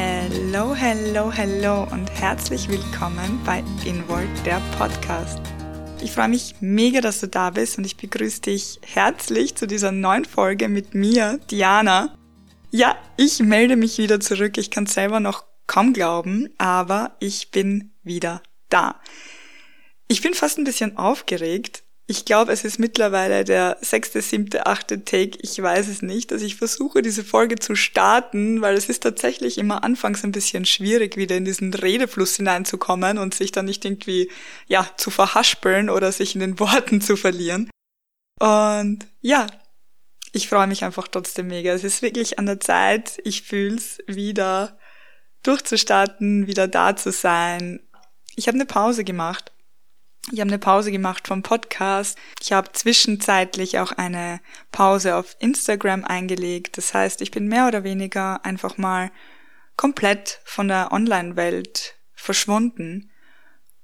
Hello, hello, hello und herzlich willkommen bei Involt, der Podcast. Ich freue mich mega, dass du da bist und ich begrüße dich herzlich zu dieser neuen Folge mit mir, Diana. Ja, ich melde mich wieder zurück. Ich kann selber noch kaum glauben, aber ich bin wieder da. Ich bin fast ein bisschen aufgeregt, ich glaube, es ist mittlerweile der sechste, siebte, achte Take. Ich weiß es nicht, dass ich versuche, diese Folge zu starten, weil es ist tatsächlich immer anfangs ein bisschen schwierig, wieder in diesen Redefluss hineinzukommen und sich dann nicht irgendwie, ja, zu verhaspeln oder sich in den Worten zu verlieren. Und ja, ich freue mich einfach trotzdem mega. Es ist wirklich an der Zeit. Ich fühl's wieder durchzustarten, wieder da zu sein. Ich habe eine Pause gemacht ich habe eine Pause gemacht vom Podcast. Ich habe zwischenzeitlich auch eine Pause auf Instagram eingelegt. Das heißt, ich bin mehr oder weniger einfach mal komplett von der Online-Welt verschwunden.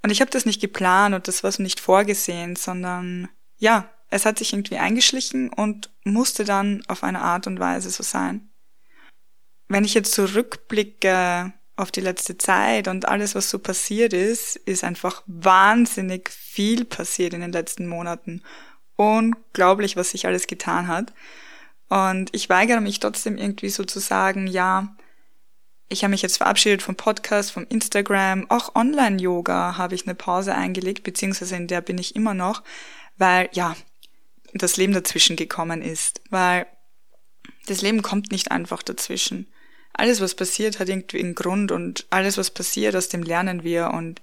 Und ich habe das nicht geplant und das war so nicht vorgesehen, sondern ja, es hat sich irgendwie eingeschlichen und musste dann auf eine Art und Weise so sein. Wenn ich jetzt zurückblicke auf die letzte Zeit und alles, was so passiert ist, ist einfach wahnsinnig viel passiert in den letzten Monaten. Unglaublich, was sich alles getan hat. Und ich weigere mich trotzdem irgendwie so zu sagen, ja, ich habe mich jetzt verabschiedet vom Podcast, vom Instagram, auch Online-Yoga habe ich eine Pause eingelegt, beziehungsweise in der bin ich immer noch, weil ja, das Leben dazwischen gekommen ist, weil das Leben kommt nicht einfach dazwischen alles, was passiert, hat irgendwie einen Grund und alles, was passiert, aus dem lernen wir und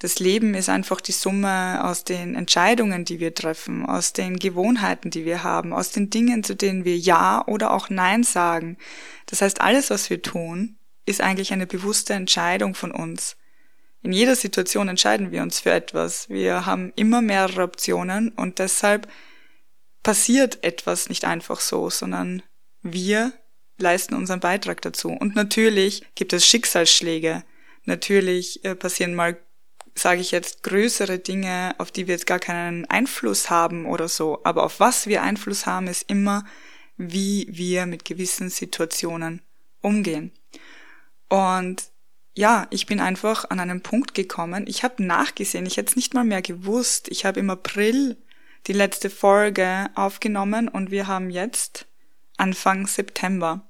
das Leben ist einfach die Summe aus den Entscheidungen, die wir treffen, aus den Gewohnheiten, die wir haben, aus den Dingen, zu denen wir Ja oder auch Nein sagen. Das heißt, alles, was wir tun, ist eigentlich eine bewusste Entscheidung von uns. In jeder Situation entscheiden wir uns für etwas. Wir haben immer mehrere Optionen und deshalb passiert etwas nicht einfach so, sondern wir leisten unseren Beitrag dazu. Und natürlich gibt es Schicksalsschläge. Natürlich äh, passieren mal, sage ich jetzt, größere Dinge, auf die wir jetzt gar keinen Einfluss haben oder so. Aber auf was wir Einfluss haben, ist immer, wie wir mit gewissen Situationen umgehen. Und ja, ich bin einfach an einen Punkt gekommen. Ich habe nachgesehen, ich hätte es nicht mal mehr gewusst. Ich habe im April die letzte Folge aufgenommen und wir haben jetzt Anfang September.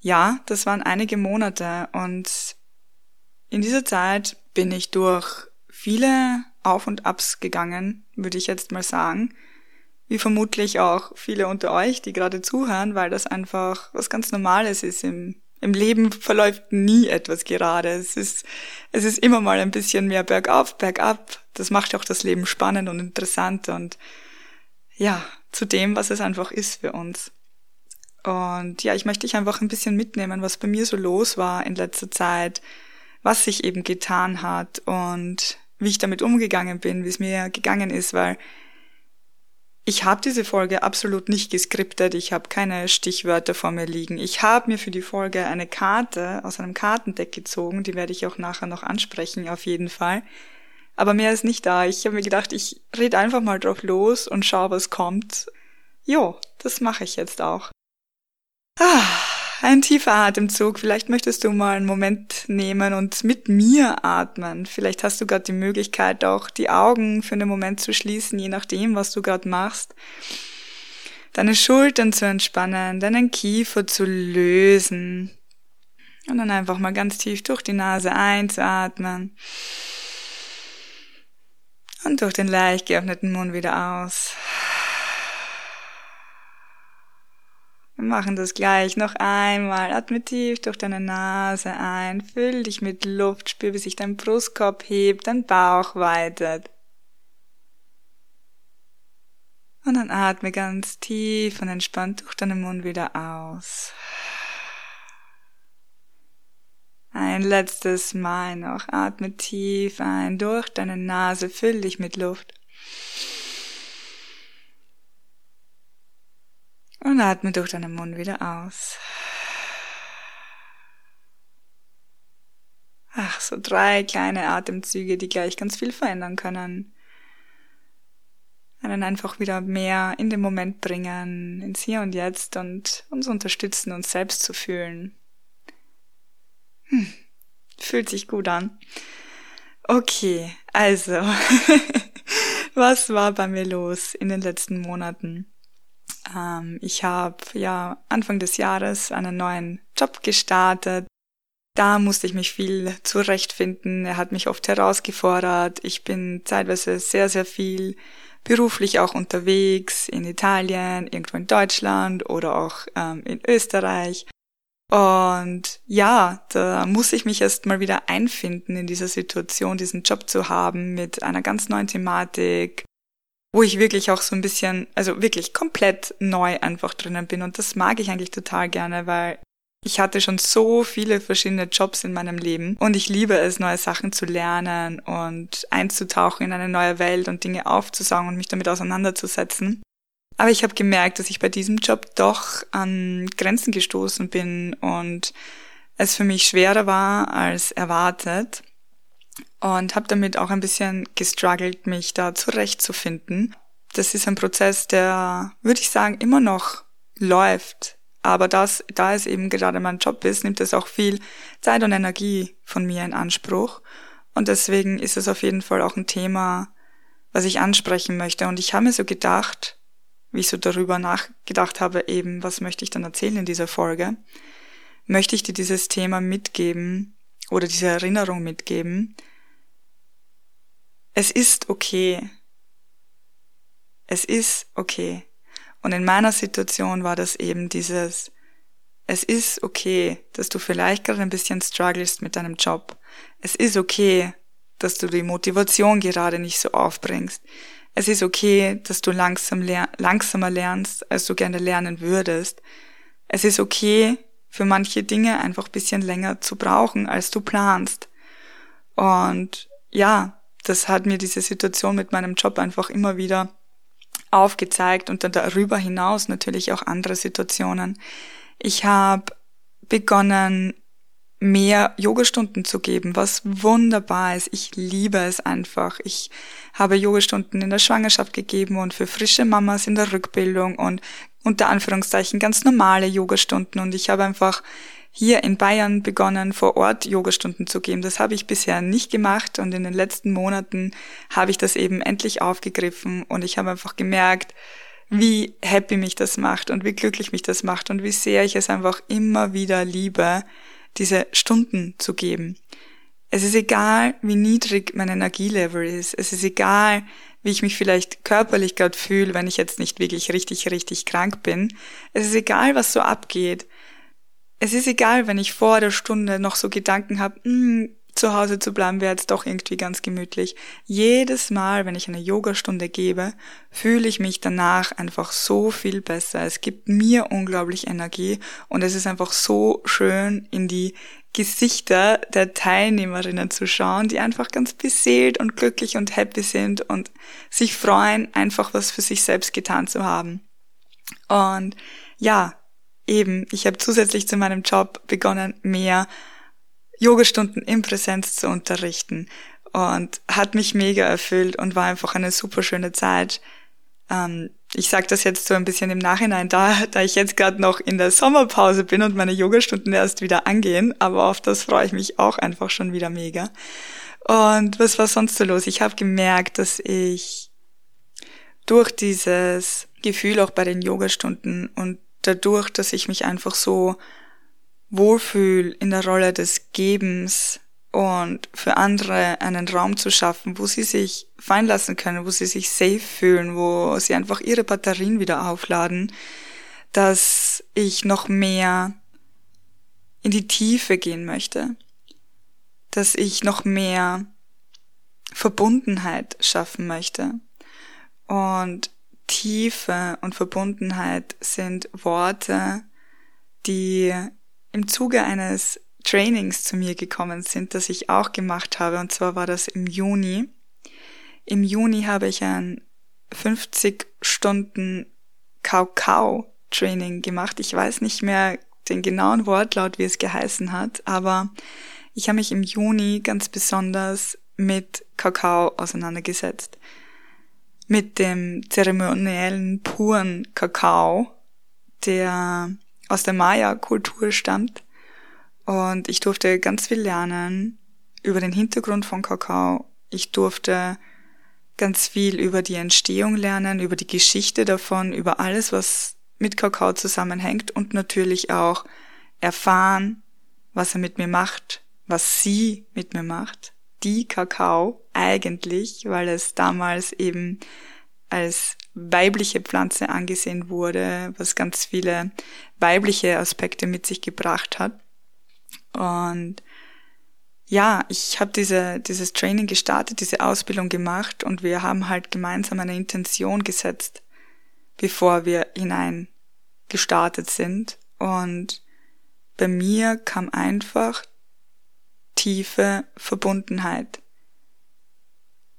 Ja, das waren einige Monate und in dieser Zeit bin ich durch viele Auf und Abs gegangen, würde ich jetzt mal sagen. Wie vermutlich auch viele unter euch, die gerade zuhören, weil das einfach was ganz Normales ist. Im, im Leben verläuft nie etwas gerade. Es ist, es ist immer mal ein bisschen mehr bergauf, bergab. Das macht auch das Leben spannend und interessant und ja, zu dem, was es einfach ist für uns. Und ja, ich möchte dich einfach ein bisschen mitnehmen, was bei mir so los war in letzter Zeit, was sich eben getan hat und wie ich damit umgegangen bin, wie es mir gegangen ist, weil ich habe diese Folge absolut nicht geskriptet, ich habe keine Stichwörter vor mir liegen. Ich habe mir für die Folge eine Karte aus einem Kartendeck gezogen, die werde ich auch nachher noch ansprechen, auf jeden Fall. Aber mehr ist nicht da. Ich habe mir gedacht, ich rede einfach mal drauf los und schau, was kommt. Jo, das mache ich jetzt auch. Ah, ein tiefer Atemzug. Vielleicht möchtest du mal einen Moment nehmen und mit mir atmen. Vielleicht hast du gerade die Möglichkeit, auch die Augen für einen Moment zu schließen, je nachdem, was du gerade machst. Deine Schultern zu entspannen, deinen Kiefer zu lösen. Und dann einfach mal ganz tief durch die Nase einzuatmen. Und durch den leicht geöffneten Mund wieder aus. Wir machen das gleich noch einmal. Atme tief durch deine Nase ein. Füll dich mit Luft. Spür, wie sich dein Brustkorb hebt, dein Bauch weitet. Und dann atme ganz tief und entspannt durch deinen Mund wieder aus. Ein letztes Mal noch. Atme tief ein durch deine Nase. Füll dich mit Luft. Und atme durch deinen Mund wieder aus. Ach, so drei kleine Atemzüge, die gleich ganz viel verändern können. Einen einfach wieder mehr in den Moment bringen, ins Hier und Jetzt und uns unterstützen, uns selbst zu fühlen. Hm, fühlt sich gut an. Okay, also, was war bei mir los in den letzten Monaten? Ähm, ich habe ja Anfang des Jahres einen neuen Job gestartet. Da musste ich mich viel zurechtfinden. Er hat mich oft herausgefordert. Ich bin zeitweise sehr, sehr viel beruflich auch unterwegs in Italien, irgendwo in Deutschland oder auch ähm, in Österreich. Und ja, da muss ich mich erst mal wieder einfinden in dieser Situation, diesen Job zu haben mit einer ganz neuen Thematik, wo ich wirklich auch so ein bisschen, also wirklich komplett neu einfach drinnen bin. Und das mag ich eigentlich total gerne, weil ich hatte schon so viele verschiedene Jobs in meinem Leben und ich liebe es, neue Sachen zu lernen und einzutauchen in eine neue Welt und Dinge aufzusaugen und mich damit auseinanderzusetzen. Aber ich habe gemerkt, dass ich bei diesem Job doch an Grenzen gestoßen bin und es für mich schwerer war als erwartet und habe damit auch ein bisschen gestruggelt, mich da zurechtzufinden. Das ist ein Prozess, der, würde ich sagen, immer noch läuft. Aber das, da es eben gerade mein Job ist, nimmt es auch viel Zeit und Energie von mir in Anspruch. Und deswegen ist es auf jeden Fall auch ein Thema, was ich ansprechen möchte. Und ich habe mir so gedacht, wie ich so darüber nachgedacht habe, eben, was möchte ich dann erzählen in dieser Folge, möchte ich dir dieses Thema mitgeben oder diese Erinnerung mitgeben. Es ist okay. Es ist okay. Und in meiner Situation war das eben dieses, es ist okay, dass du vielleicht gerade ein bisschen strugglest mit deinem Job. Es ist okay, dass du die Motivation gerade nicht so aufbringst. Es ist okay, dass du langsam ler langsamer lernst, als du gerne lernen würdest. Es ist okay, für manche Dinge einfach bisschen länger zu brauchen, als du planst. Und ja, das hat mir diese Situation mit meinem Job einfach immer wieder aufgezeigt und dann darüber hinaus natürlich auch andere Situationen. Ich habe begonnen, mehr Yogastunden zu geben, was wunderbar ist. Ich liebe es einfach. Ich habe Yogastunden in der Schwangerschaft gegeben und für frische Mamas in der Rückbildung und unter Anführungszeichen ganz normale Yogastunden und ich habe einfach hier in Bayern begonnen, vor Ort Yogastunden zu geben. Das habe ich bisher nicht gemacht und in den letzten Monaten habe ich das eben endlich aufgegriffen und ich habe einfach gemerkt, wie happy mich das macht und wie glücklich mich das macht und wie sehr ich es einfach immer wieder liebe, diese Stunden zu geben. Es ist egal, wie niedrig mein Energielevel ist. Es ist egal, wie ich mich vielleicht körperlich gerade fühle, wenn ich jetzt nicht wirklich richtig, richtig krank bin. Es ist egal, was so abgeht. Es ist egal, wenn ich vor der Stunde noch so Gedanken habe, hm, zu Hause zu bleiben wäre jetzt doch irgendwie ganz gemütlich. Jedes Mal, wenn ich eine Yogastunde gebe, fühle ich mich danach einfach so viel besser. Es gibt mir unglaublich Energie und es ist einfach so schön, in die Gesichter der Teilnehmerinnen zu schauen, die einfach ganz beseelt und glücklich und happy sind und sich freuen, einfach was für sich selbst getan zu haben. Und ja, eben, ich habe zusätzlich zu meinem Job begonnen, mehr Yogastunden in Präsenz zu unterrichten und hat mich mega erfüllt und war einfach eine super schöne Zeit. Ähm, ich sage das jetzt so ein bisschen im Nachhinein, da, da ich jetzt gerade noch in der Sommerpause bin und meine Yogastunden erst wieder angehen, aber auf das freue ich mich auch einfach schon wieder mega. Und was war sonst so los? Ich habe gemerkt, dass ich durch dieses Gefühl auch bei den Yogastunden und dadurch, dass ich mich einfach so wohlfühl in der Rolle des Gebens und für andere einen Raum zu schaffen, wo sie sich fallen lassen können, wo sie sich safe fühlen, wo sie einfach ihre Batterien wieder aufladen, dass ich noch mehr in die Tiefe gehen möchte, dass ich noch mehr Verbundenheit schaffen möchte. Und Tiefe und Verbundenheit sind Worte, die im Zuge eines Trainings zu mir gekommen sind, das ich auch gemacht habe. Und zwar war das im Juni. Im Juni habe ich ein 50 Stunden Kakao-Training gemacht. Ich weiß nicht mehr den genauen Wortlaut, wie es geheißen hat, aber ich habe mich im Juni ganz besonders mit Kakao auseinandergesetzt mit dem zeremoniellen puren Kakao, der aus der Maya-Kultur stammt Und ich durfte ganz viel lernen über den Hintergrund von Kakao. Ich durfte ganz viel über die Entstehung lernen, über die Geschichte davon, über alles, was mit Kakao zusammenhängt und natürlich auch erfahren, was er mit mir macht, was sie mit mir macht. Die Kakao eigentlich, weil es damals eben als weibliche Pflanze angesehen wurde, was ganz viele weibliche Aspekte mit sich gebracht hat. Und ja, ich habe diese, dieses Training gestartet, diese Ausbildung gemacht und wir haben halt gemeinsam eine Intention gesetzt, bevor wir hinein gestartet sind. Und bei mir kam einfach tiefe Verbundenheit.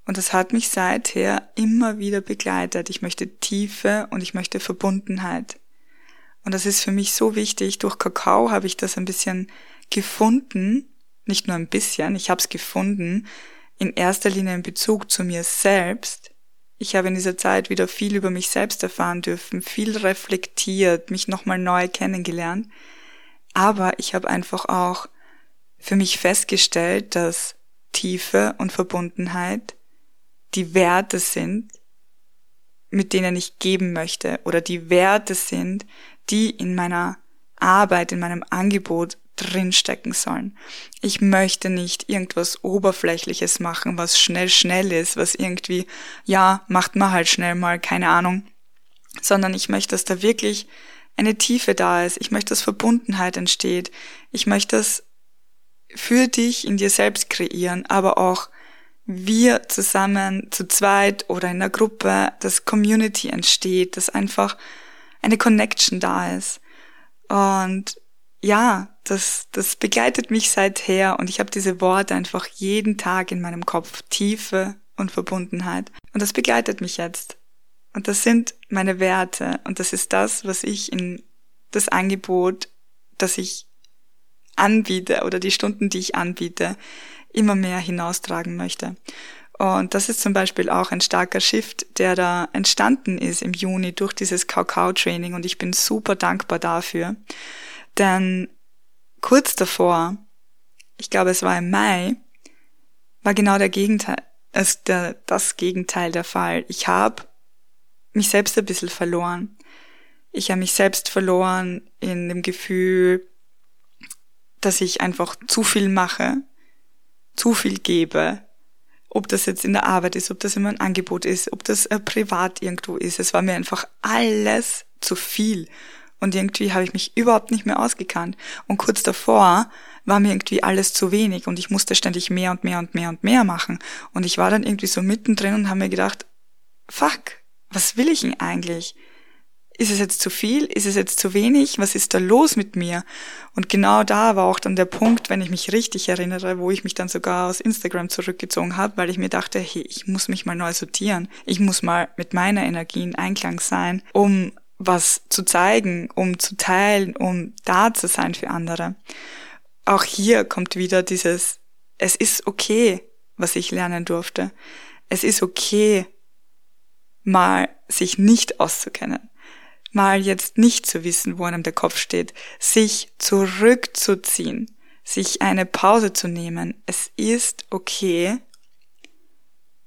Und das hat mich seither immer wieder begleitet. Ich möchte Tiefe und ich möchte Verbundenheit. Und das ist für mich so wichtig. Durch Kakao habe ich das ein bisschen gefunden, nicht nur ein bisschen, ich habe es gefunden, in erster Linie in Bezug zu mir selbst. Ich habe in dieser Zeit wieder viel über mich selbst erfahren dürfen, viel reflektiert, mich nochmal neu kennengelernt. Aber ich habe einfach auch für mich festgestellt, dass Tiefe und Verbundenheit die Werte sind, mit denen ich geben möchte oder die Werte sind, die in meiner Arbeit, in meinem Angebot drinstecken sollen. Ich möchte nicht irgendwas Oberflächliches machen, was schnell, schnell ist, was irgendwie, ja, macht man halt schnell mal, keine Ahnung, sondern ich möchte, dass da wirklich eine Tiefe da ist. Ich möchte, dass Verbundenheit entsteht. Ich möchte das für dich in dir selbst kreieren, aber auch wir zusammen zu zweit oder in der Gruppe, dass Community entsteht, dass einfach eine Connection da ist. Und ja, das, das begleitet mich seither und ich habe diese Worte einfach jeden Tag in meinem Kopf. Tiefe und Verbundenheit. Und das begleitet mich jetzt. Und das sind meine Werte und das ist das, was ich in das Angebot, das ich anbiete oder die Stunden, die ich anbiete, immer mehr hinaustragen möchte. Und das ist zum Beispiel auch ein starker Shift, der da entstanden ist im Juni durch dieses Kakao-Training und ich bin super dankbar dafür. Denn kurz davor, ich glaube es war im Mai, war genau der Gegenteil, also der, das Gegenteil der Fall. Ich habe mich selbst ein bisschen verloren. Ich habe mich selbst verloren in dem Gefühl, dass ich einfach zu viel mache, zu viel gebe, ob das jetzt in der Arbeit ist, ob das immer ein Angebot ist, ob das äh, privat irgendwo ist. Es war mir einfach alles zu viel. Und irgendwie habe ich mich überhaupt nicht mehr ausgekannt. Und kurz davor war mir irgendwie alles zu wenig und ich musste ständig mehr und mehr und mehr und mehr machen. Und ich war dann irgendwie so mittendrin und habe mir gedacht, fuck, was will ich denn eigentlich? Ist es jetzt zu viel? Ist es jetzt zu wenig? Was ist da los mit mir? Und genau da war auch dann der Punkt, wenn ich mich richtig erinnere, wo ich mich dann sogar aus Instagram zurückgezogen habe, weil ich mir dachte, hey, ich muss mich mal neu sortieren. Ich muss mal mit meiner Energie in Einklang sein, um was zu zeigen, um zu teilen, um da zu sein für andere. Auch hier kommt wieder dieses, es ist okay, was ich lernen durfte. Es ist okay, mal sich nicht auszukennen, mal jetzt nicht zu wissen, wo einem der Kopf steht, sich zurückzuziehen, sich eine Pause zu nehmen. Es ist okay,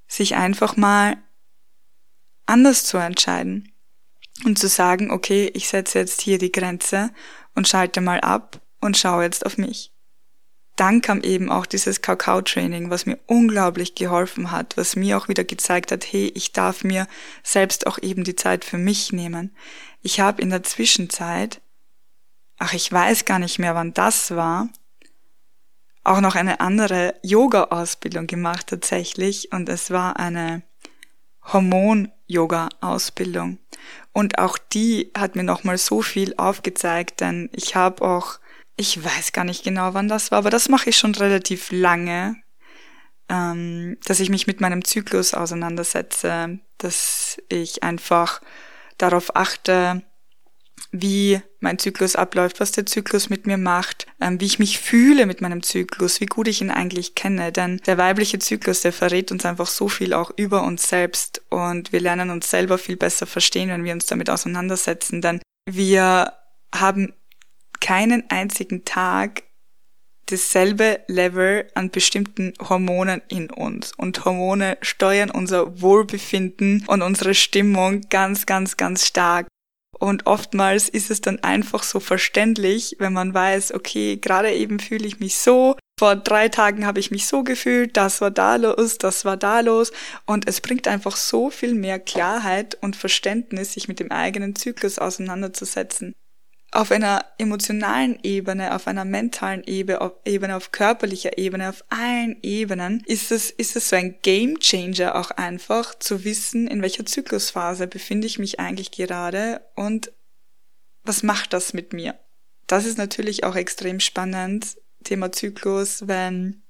sich einfach mal anders zu entscheiden und zu sagen, okay, ich setze jetzt hier die Grenze und schalte mal ab und schaue jetzt auf mich. Dann kam eben auch dieses Kakao-Training, was mir unglaublich geholfen hat, was mir auch wieder gezeigt hat, hey, ich darf mir selbst auch eben die Zeit für mich nehmen. Ich habe in der Zwischenzeit, ach, ich weiß gar nicht mehr, wann das war, auch noch eine andere Yoga-Ausbildung gemacht tatsächlich und es war eine Hormon-Yoga-Ausbildung. Und auch die hat mir nochmal so viel aufgezeigt, denn ich habe auch, ich weiß gar nicht genau, wann das war, aber das mache ich schon relativ lange, ähm, dass ich mich mit meinem Zyklus auseinandersetze, dass ich einfach darauf achte, wie mein Zyklus abläuft, was der Zyklus mit mir macht, ähm, wie ich mich fühle mit meinem Zyklus, wie gut ich ihn eigentlich kenne. Denn der weibliche Zyklus, der verrät uns einfach so viel auch über uns selbst und wir lernen uns selber viel besser verstehen, wenn wir uns damit auseinandersetzen. Denn wir haben keinen einzigen Tag dasselbe Level an bestimmten Hormonen in uns. Und Hormone steuern unser Wohlbefinden und unsere Stimmung ganz, ganz, ganz stark. Und oftmals ist es dann einfach so verständlich, wenn man weiß, okay, gerade eben fühle ich mich so, vor drei Tagen habe ich mich so gefühlt, das war da los, das war da los. Und es bringt einfach so viel mehr Klarheit und Verständnis, sich mit dem eigenen Zyklus auseinanderzusetzen auf einer emotionalen Ebene, auf einer mentalen Ebene, auf, Ebene, auf körperlicher Ebene, auf allen Ebenen, ist es, ist es so ein Game Changer auch einfach zu wissen, in welcher Zyklusphase befinde ich mich eigentlich gerade und was macht das mit mir? Das ist natürlich auch extrem spannend, Thema Zyklus, wenn,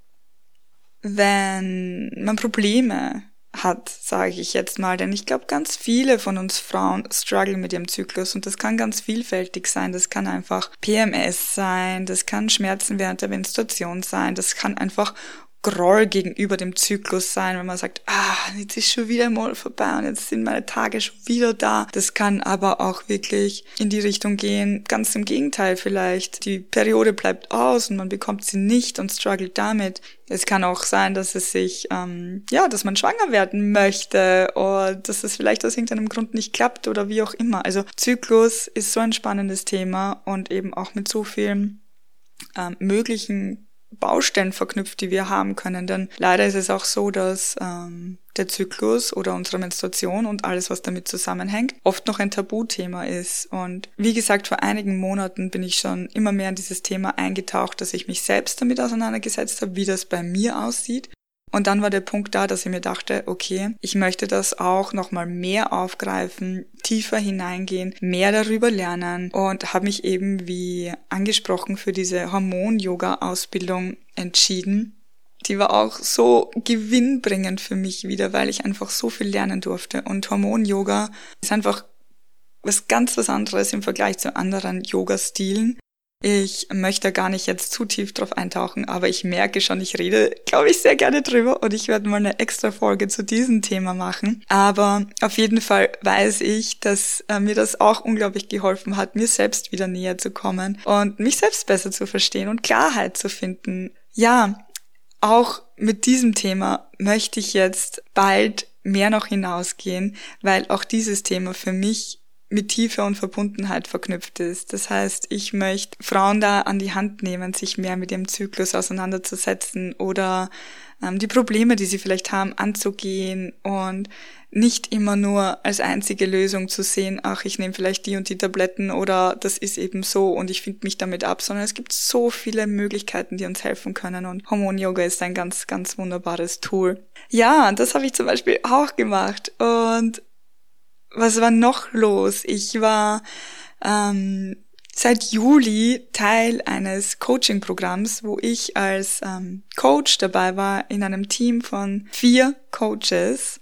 wenn man Probleme hat, sage ich jetzt mal. Denn ich glaube, ganz viele von uns Frauen strugglen mit ihrem Zyklus und das kann ganz vielfältig sein. Das kann einfach PMS sein, das kann Schmerzen während der Menstruation sein, das kann einfach Groll gegenüber dem Zyklus sein, wenn man sagt, ah, jetzt ist schon wieder mal vorbei und jetzt sind meine Tage schon wieder da. Das kann aber auch wirklich in die Richtung gehen, ganz im Gegenteil vielleicht. Die Periode bleibt aus und man bekommt sie nicht und struggelt damit. Es kann auch sein, dass es sich, ähm, ja, dass man schwanger werden möchte oder dass es vielleicht aus irgendeinem Grund nicht klappt oder wie auch immer. Also Zyklus ist so ein spannendes Thema und eben auch mit so vielen ähm, möglichen Baustellen verknüpft, die wir haben können. Denn leider ist es auch so, dass ähm, der Zyklus oder unsere Menstruation und alles, was damit zusammenhängt, oft noch ein Tabuthema ist. Und wie gesagt, vor einigen Monaten bin ich schon immer mehr in dieses Thema eingetaucht, dass ich mich selbst damit auseinandergesetzt habe, wie das bei mir aussieht und dann war der Punkt da, dass ich mir dachte, okay, ich möchte das auch nochmal mehr aufgreifen, tiefer hineingehen, mehr darüber lernen und habe mich eben wie angesprochen für diese Hormon-Yoga-Ausbildung entschieden. Die war auch so gewinnbringend für mich wieder, weil ich einfach so viel lernen durfte. Und Hormon-Yoga ist einfach was ganz was anderes im Vergleich zu anderen Yoga-Stilen. Ich möchte gar nicht jetzt zu tief drauf eintauchen, aber ich merke schon, ich rede, glaube ich, sehr gerne drüber und ich werde mal eine extra Folge zu diesem Thema machen. Aber auf jeden Fall weiß ich, dass äh, mir das auch unglaublich geholfen hat, mir selbst wieder näher zu kommen und mich selbst besser zu verstehen und Klarheit zu finden. Ja, auch mit diesem Thema möchte ich jetzt bald mehr noch hinausgehen, weil auch dieses Thema für mich mit Tiefe und Verbundenheit verknüpft ist. Das heißt, ich möchte Frauen da an die Hand nehmen, sich mehr mit ihrem Zyklus auseinanderzusetzen oder ähm, die Probleme, die sie vielleicht haben, anzugehen und nicht immer nur als einzige Lösung zu sehen, ach, ich nehme vielleicht die und die Tabletten oder das ist eben so und ich finde mich damit ab, sondern es gibt so viele Möglichkeiten, die uns helfen können und Hormon-Yoga ist ein ganz, ganz wunderbares Tool. Ja, das habe ich zum Beispiel auch gemacht und was war noch los? Ich war ähm, seit Juli Teil eines Coaching-Programms, wo ich als ähm, Coach dabei war in einem Team von vier Coaches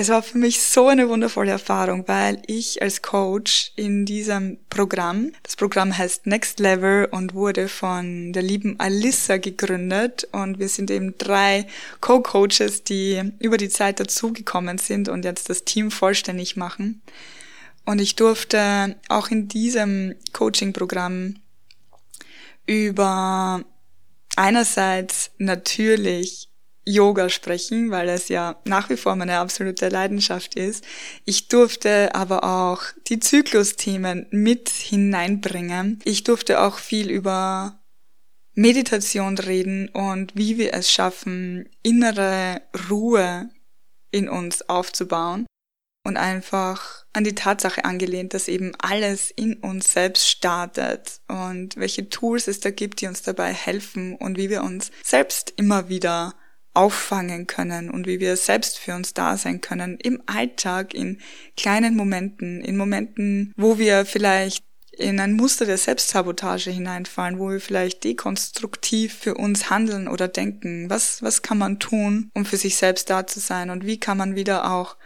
es war für mich so eine wundervolle Erfahrung, weil ich als Coach in diesem Programm, das Programm heißt Next Level und wurde von der lieben Alissa gegründet und wir sind eben drei Co-Coaches, die über die Zeit dazugekommen sind und jetzt das Team vollständig machen. Und ich durfte auch in diesem Coaching-Programm über einerseits natürlich Yoga sprechen, weil es ja nach wie vor meine absolute Leidenschaft ist. Ich durfte aber auch die Zyklusthemen mit hineinbringen. Ich durfte auch viel über Meditation reden und wie wir es schaffen, innere Ruhe in uns aufzubauen und einfach an die Tatsache angelehnt, dass eben alles in uns selbst startet und welche Tools es da gibt, die uns dabei helfen und wie wir uns selbst immer wieder auffangen können und wie wir selbst für uns da sein können im Alltag, in kleinen Momenten, in Momenten, wo wir vielleicht in ein Muster der Selbstsabotage hineinfallen, wo wir vielleicht dekonstruktiv für uns handeln oder denken. Was, was kann man tun, um für sich selbst da zu sein? Und wie kann man wieder auch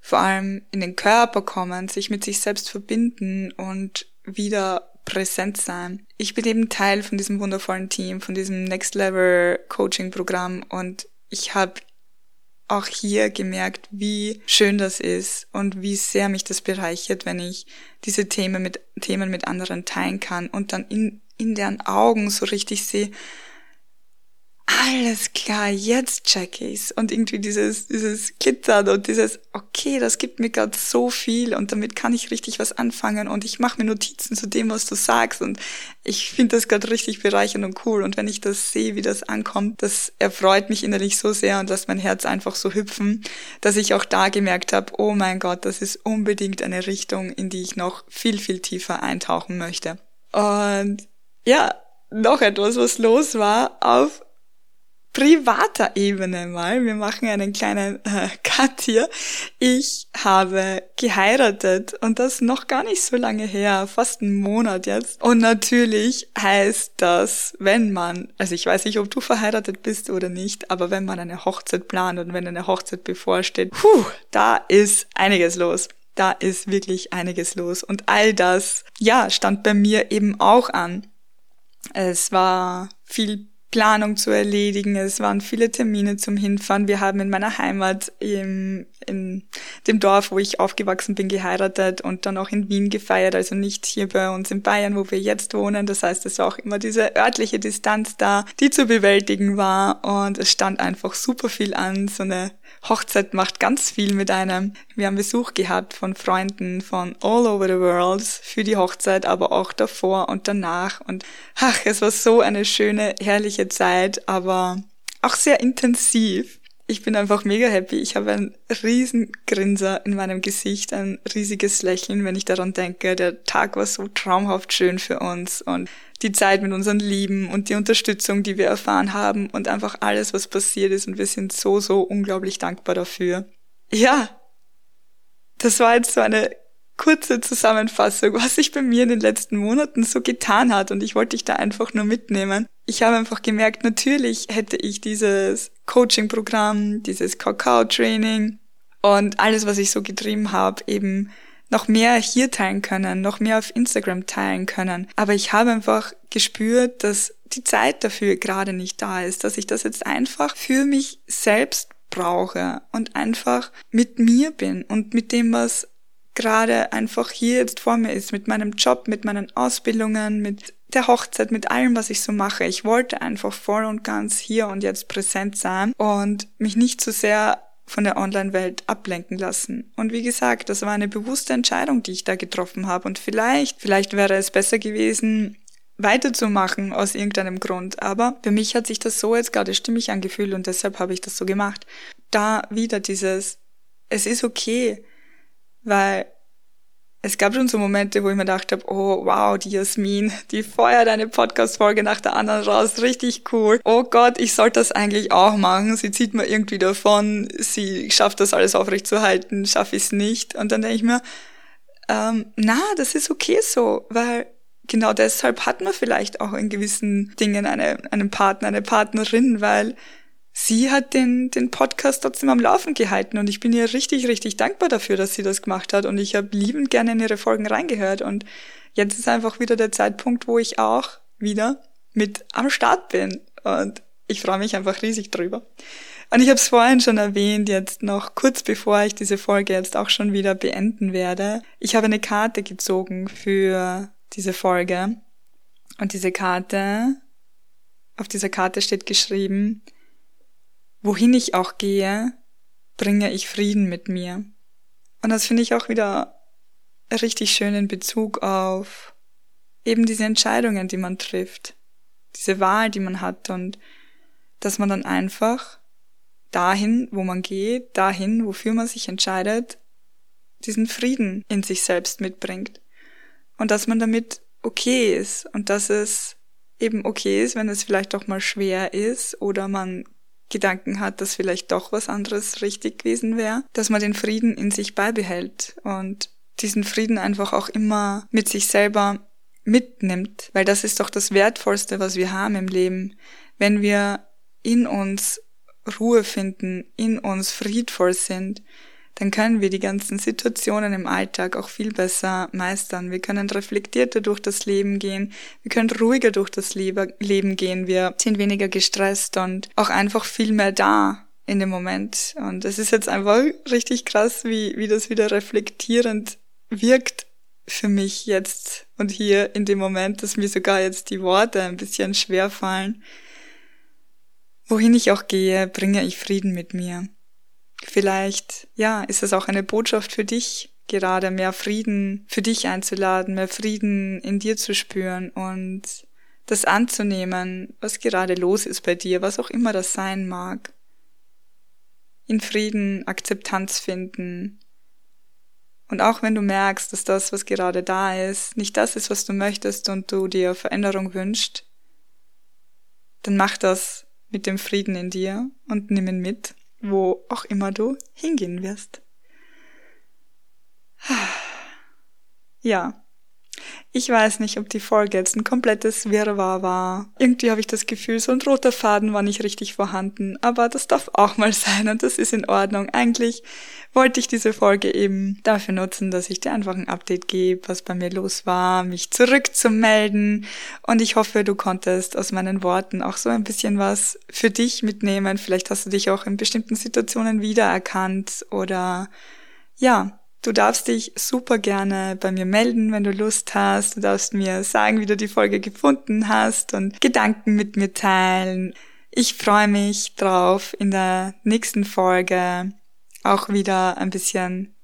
vor allem in den Körper kommen, sich mit sich selbst verbinden und wieder präsent sein. Ich bin eben Teil von diesem wundervollen Team, von diesem Next Level Coaching Programm und ich habe auch hier gemerkt, wie schön das ist und wie sehr mich das bereichert, wenn ich diese Themen mit, Themen mit anderen teilen kann und dann in, in deren Augen so richtig sehe, alles klar, jetzt check ich's. Und irgendwie dieses, dieses Kittern und dieses, okay, das gibt mir gerade so viel und damit kann ich richtig was anfangen und ich mache mir Notizen zu dem, was du sagst und ich finde das gerade richtig bereichernd und cool. Und wenn ich das sehe, wie das ankommt, das erfreut mich innerlich so sehr und lässt mein Herz einfach so hüpfen, dass ich auch da gemerkt habe, oh mein Gott, das ist unbedingt eine Richtung, in die ich noch viel, viel tiefer eintauchen möchte. Und ja, noch etwas, was los war auf privater Ebene mal. Wir machen einen kleinen äh, Cut hier. Ich habe geheiratet und das noch gar nicht so lange her, fast einen Monat jetzt. Und natürlich heißt das, wenn man, also ich weiß nicht, ob du verheiratet bist oder nicht, aber wenn man eine Hochzeit plant und wenn eine Hochzeit bevorsteht, puh, da ist einiges los. Da ist wirklich einiges los. Und all das, ja, stand bei mir eben auch an. Es war viel Planung zu erledigen. Es waren viele Termine zum Hinfahren. Wir haben in meiner Heimat im, in dem Dorf, wo ich aufgewachsen bin, geheiratet und dann auch in Wien gefeiert, also nicht hier bei uns in Bayern, wo wir jetzt wohnen. Das heißt, es war auch immer diese örtliche Distanz da, die zu bewältigen war und es stand einfach super viel an, so eine Hochzeit macht ganz viel mit einem. Wir haben Besuch gehabt von Freunden von all over the world für die Hochzeit, aber auch davor und danach. Und ach, es war so eine schöne, herrliche Zeit, aber auch sehr intensiv. Ich bin einfach mega happy. Ich habe einen riesen Grinser in meinem Gesicht, ein riesiges Lächeln, wenn ich daran denke. Der Tag war so traumhaft schön für uns und die Zeit mit unseren Lieben und die Unterstützung, die wir erfahren haben und einfach alles, was passiert ist und wir sind so, so unglaublich dankbar dafür. Ja, das war jetzt so eine kurze Zusammenfassung, was sich bei mir in den letzten Monaten so getan hat und ich wollte dich da einfach nur mitnehmen. Ich habe einfach gemerkt, natürlich hätte ich dieses Coaching-Programm, dieses Kakao-Training und alles, was ich so getrieben habe, eben noch mehr hier teilen können, noch mehr auf Instagram teilen können. Aber ich habe einfach gespürt, dass die Zeit dafür gerade nicht da ist, dass ich das jetzt einfach für mich selbst brauche und einfach mit mir bin und mit dem, was gerade einfach hier jetzt vor mir ist, mit meinem Job, mit meinen Ausbildungen, mit der Hochzeit, mit allem, was ich so mache. Ich wollte einfach voll und ganz hier und jetzt präsent sein und mich nicht zu so sehr von der Online-Welt ablenken lassen. Und wie gesagt, das war eine bewusste Entscheidung, die ich da getroffen habe. Und vielleicht, vielleicht wäre es besser gewesen, weiterzumachen aus irgendeinem Grund. Aber für mich hat sich das so jetzt gerade stimmig angefühlt und deshalb habe ich das so gemacht. Da wieder dieses, es ist okay, weil es gab schon so Momente, wo ich mir gedacht habe, oh wow, die Jasmin, die feuert eine Podcast-Folge nach der anderen raus, richtig cool. Oh Gott, ich sollte das eigentlich auch machen. Sie zieht mir irgendwie davon, sie schafft das alles aufrechtzuerhalten, schaffe ich es nicht. Und dann denke ich mir, ähm, na, das ist okay so, weil genau deshalb hat man vielleicht auch in gewissen Dingen eine, einen Partner, eine Partnerin, weil sie hat den, den Podcast trotzdem am Laufen gehalten und ich bin ihr richtig, richtig dankbar dafür, dass sie das gemacht hat und ich habe liebend gerne in ihre Folgen reingehört und jetzt ist einfach wieder der Zeitpunkt, wo ich auch wieder mit am Start bin und ich freue mich einfach riesig drüber. Und ich habe es vorhin schon erwähnt, jetzt noch kurz bevor ich diese Folge jetzt auch schon wieder beenden werde. Ich habe eine Karte gezogen für diese Folge und diese Karte, auf dieser Karte steht geschrieben, wohin ich auch gehe, bringe ich Frieden mit mir. Und das finde ich auch wieder richtig schön in Bezug auf eben diese Entscheidungen, die man trifft, diese Wahl, die man hat und dass man dann einfach dahin, wo man geht, dahin, wofür man sich entscheidet, diesen Frieden in sich selbst mitbringt. Und dass man damit okay ist und dass es eben okay ist, wenn es vielleicht auch mal schwer ist oder man Gedanken hat, dass vielleicht doch was anderes richtig gewesen wäre, dass man den Frieden in sich beibehält und diesen Frieden einfach auch immer mit sich selber mitnimmt, weil das ist doch das Wertvollste, was wir haben im Leben, wenn wir in uns Ruhe finden, in uns friedvoll sind, dann können wir die ganzen Situationen im Alltag auch viel besser meistern. Wir können reflektierter durch das Leben gehen, wir können ruhiger durch das Leben gehen, wir sind weniger gestresst und auch einfach viel mehr da in dem Moment. Und es ist jetzt einfach richtig krass, wie, wie das wieder reflektierend wirkt für mich jetzt und hier in dem Moment, dass mir sogar jetzt die Worte ein bisschen schwer fallen. Wohin ich auch gehe, bringe ich Frieden mit mir. Vielleicht, ja, ist es auch eine Botschaft für dich, gerade mehr Frieden für dich einzuladen, mehr Frieden in dir zu spüren und das anzunehmen, was gerade los ist bei dir, was auch immer das sein mag. In Frieden Akzeptanz finden. Und auch wenn du merkst, dass das, was gerade da ist, nicht das ist, was du möchtest und du dir Veränderung wünschst, dann mach das mit dem Frieden in dir und nimm ihn mit, wo auch immer du hingehen wirst. Ja, ich weiß nicht, ob die Folge jetzt ein komplettes Wirrwarr war. Irgendwie habe ich das Gefühl, so ein roter Faden war nicht richtig vorhanden. Aber das darf auch mal sein und das ist in Ordnung. Eigentlich wollte ich diese Folge eben dafür nutzen, dass ich dir einfach ein Update gebe, was bei mir los war, mich zurückzumelden. Und ich hoffe, du konntest aus meinen Worten auch so ein bisschen was für dich mitnehmen. Vielleicht hast du dich auch in bestimmten Situationen wiedererkannt oder ja, Du darfst dich super gerne bei mir melden, wenn du Lust hast. Du darfst mir sagen, wie du die Folge gefunden hast und Gedanken mit mir teilen. Ich freue mich drauf, in der nächsten Folge auch wieder ein bisschen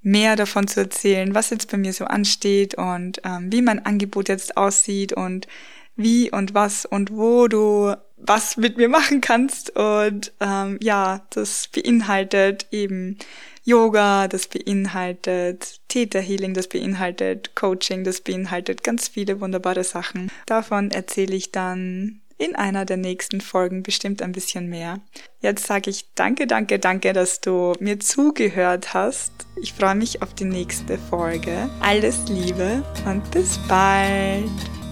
mehr davon zu erzählen, was jetzt bei mir so ansteht und ähm, wie mein Angebot jetzt aussieht und wie und was und wo du was mit mir machen kannst. Und ähm, ja, das beinhaltet eben Yoga, das beinhaltet Theta Healing, das beinhaltet Coaching, das beinhaltet ganz viele wunderbare Sachen. Davon erzähle ich dann in einer der nächsten Folgen bestimmt ein bisschen mehr. Jetzt sage ich danke, danke, danke, dass du mir zugehört hast. Ich freue mich auf die nächste Folge. Alles Liebe und bis bald.